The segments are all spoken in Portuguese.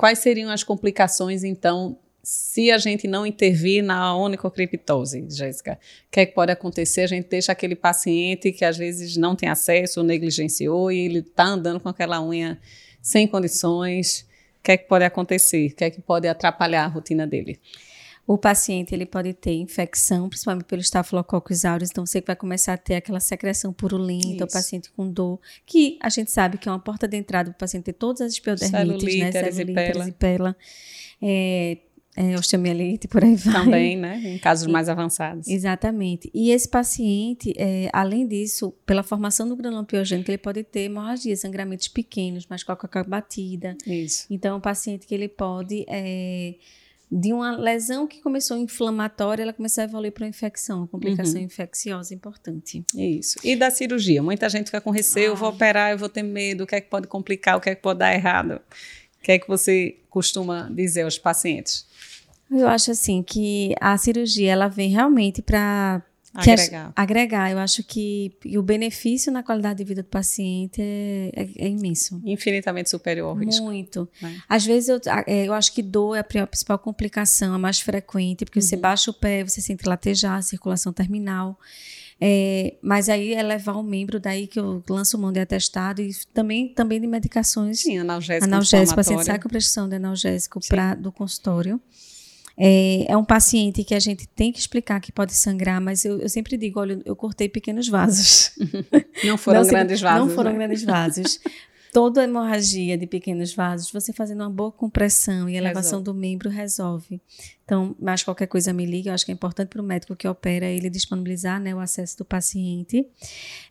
quais seriam as complicações, então, se a gente não intervir na onicocriptose, Jéssica? O que é que pode acontecer? A gente deixa aquele paciente que às vezes não tem acesso, negligenciou, e ele está andando com aquela unha sem condições. O que é que pode acontecer? O que é que pode atrapalhar a rotina dele? O paciente ele pode ter infecção, principalmente pelo Staphylococcus aureus, então você vai começar a ter aquela secreção purulenta, Isso. o paciente com dor, que a gente sabe que é uma porta de entrada para o paciente ter todas as espiodermites, né, celulite, erisipela. É, é, osteomielite, por aí vai. Também, né? Em casos e, mais avançados. Exatamente. E esse paciente, é, além disso, pela formação do granuloma piogênico, ele pode ter hemorragia, sangramentos pequenos, mas com a coca batida. Isso. Então, é um paciente que ele pode... É, de uma lesão que começou inflamatória, ela começou a evoluir para uma infecção, uma complicação uhum. infecciosa importante. Isso. E da cirurgia? Muita gente fica com receio, ah. eu vou operar, eu vou ter medo, o que é que pode complicar, o que é que pode dar errado? O que é que você costuma dizer aos pacientes? Eu acho assim que a cirurgia ela vem realmente para agregar. agregar. Eu acho que o benefício na qualidade de vida do paciente é, é, é imenso. Infinitamente superior ao risco. Muito. Né? Às vezes eu, é, eu acho que dor é a principal complicação, a mais frequente, porque uhum. você baixa o pé, você sente latejar, circulação terminal. É, mas aí é levar o membro, daí que eu lanço mão de atestado e também, também de medicações. Sim, analgésico. Analgésico, o paciente sai com prescrição de analgésico pra, do consultório. É, é, um paciente que a gente tem que explicar que pode sangrar, mas eu, eu sempre digo, olha, eu cortei pequenos vasos. Não foram não, grandes vasos. Não foram né? grandes vasos. Toda hemorragia de pequenos vasos, você fazendo uma boa compressão e elevação resolve. do membro resolve. Então, mais qualquer coisa me liga. Eu acho que é importante para o médico que opera ele disponibilizar né, o acesso do paciente.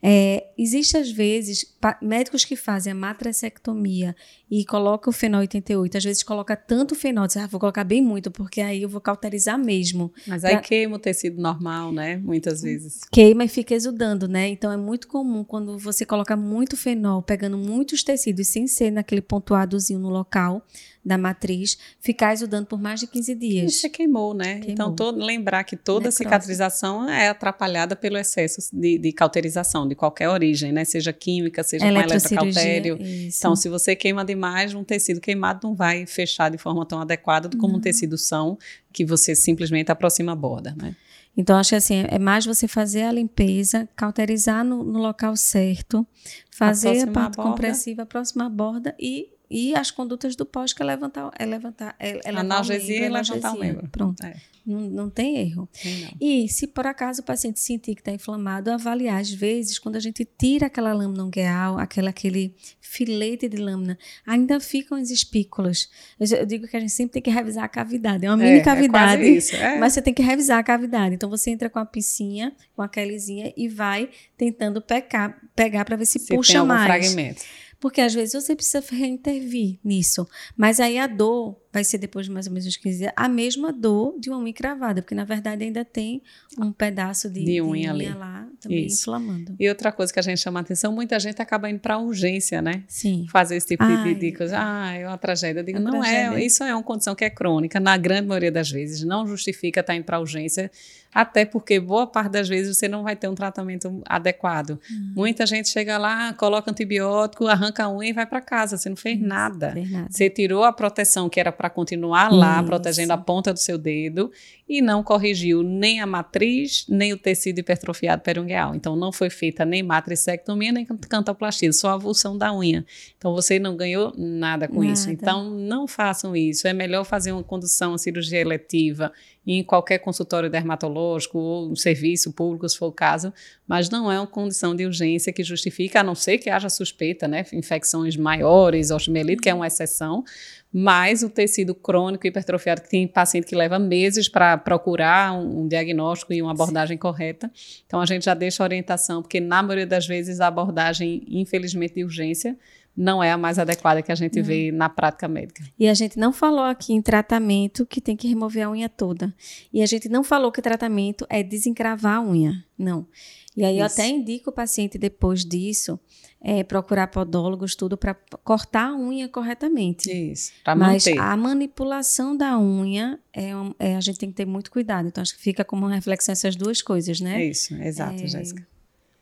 É, existe, às vezes, médicos que fazem a matracectomia e colocam o fenol 88. Às vezes coloca tanto fenol, diz, ah, vou colocar bem muito, porque aí eu vou cauterizar mesmo. Mas aí pra... queima o tecido normal, né? Muitas vezes. Queima e fica exudando, né? Então é muito comum quando você coloca muito fenol, pegando muitos tecidos sem ser naquele pontuadozinho no local da matriz ficar exudando por mais de 15 dias. Isso queimou, né? Queimou. Então, todo, lembrar que toda Necrose. cicatrização é atrapalhada pelo excesso de, de, cauterização, de qualquer origem, né? Seja química, seja com eletrocautério. Então, se você queima demais, um tecido queimado não vai fechar de forma tão adequada como não. um tecido são, que você simplesmente aproxima a borda, né? Então, acho que assim, é mais você fazer a limpeza, cauterizar no, no local certo, fazer a parte compressiva, aproximar a borda e e as condutas do pós, que é levantar, é levantar, é, é analgesia e levantar o membro. Pronto. É. Não, não tem erro. Não. E se por acaso o paciente sentir que está inflamado, avaliar. Às vezes, quando a gente tira aquela lâmina ungueal, aquela, aquele filete de lâmina, ainda ficam as espículas. Eu, eu, digo que a gente sempre tem que revisar a cavidade. É uma mini é, é cavidade, é isso, mas você tem que revisar a cavidade. Então, você entra com a piscinha, com a Kellyzinha e vai tentando pecar, pegar para ver se, se puxa mais. Fragmento. Porque às vezes você precisa intervir nisso. Mas aí a dor vai ser depois de mais ou menos uns 15 dias, a mesma dor de uma unha cravada, porque na verdade ainda tem um pedaço de, de unha, de unha lá também Isso. inflamando. E outra coisa que a gente chama a atenção, muita gente acaba indo para urgência, né? Sim. Fazer esse tipo Ai, de, de coisa. Ah, é uma tragédia. Eu digo, é não é, tragédia. é, isso é uma condição que é crônica, na grande maioria das vezes, não justifica estar indo para urgência, até porque boa parte das vezes você não vai ter um tratamento adequado. Hum. Muita gente chega lá, coloca antibiótico, arranca a unha e vai para casa, você não fez nada. fez nada. Você tirou a proteção que era para continuar lá, protegendo a ponta do seu dedo, e não corrigiu nem a matriz, nem o tecido hipertrofiado perungueal. Então, não foi feita nem matricectomia, nem cantoplastia, só a avulsão da unha. Então, você não ganhou nada com nada. isso. Então, não façam isso. É melhor fazer uma condução, uma cirurgia eletiva em qualquer consultório dermatológico ou um serviço público, se for o caso, mas não é uma condição de urgência que justifica, a não ser que haja suspeita, né? Infecções maiores, osteomielite, que é uma exceção, mas o tecido crônico hipertrofiado, que tem paciente que leva meses para procurar um, um, diagnóstico e uma abordagem Sim. correta. Então, a gente já deixa orientação, porque na maioria das vezes a abordagem, infelizmente, de urgência, não é a mais adequada que a gente vê na prática médica. E a gente não falou aqui em tratamento que tem que remover a unha toda. E a gente não falou que tratamento é desencravar a unha. Não. E aí Isso. eu até indico o paciente depois disso é, procurar podólogos, tudo para cortar a unha corretamente. Isso, para manter. Mas a manipulação da unha, é, é, a gente tem que ter muito cuidado. Então, acho que fica como uma reflexão essas duas coisas, né? Isso, exato, é, Jéssica.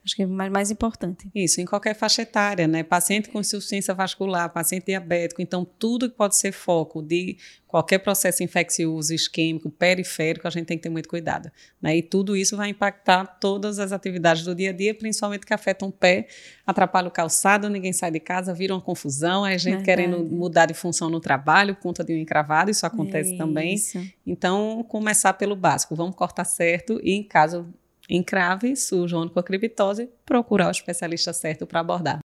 Acho que é mais, mais importante. Isso, em qualquer faixa etária, né? Paciente com insuficiência vascular, paciente diabético, então tudo que pode ser foco de qualquer processo infeccioso, isquêmico, periférico, a gente tem que ter muito cuidado. Né? E tudo isso vai impactar todas as atividades do dia a dia, principalmente que afetam o pé, atrapalha o calçado, ninguém sai de casa, vira uma confusão, a gente Verdade. querendo mudar de função no trabalho, conta de um encravado, isso acontece é também. Isso. Então, começar pelo básico, vamos cortar certo e em caso encrave, sujo, criptose, procurar o especialista certo para abordar.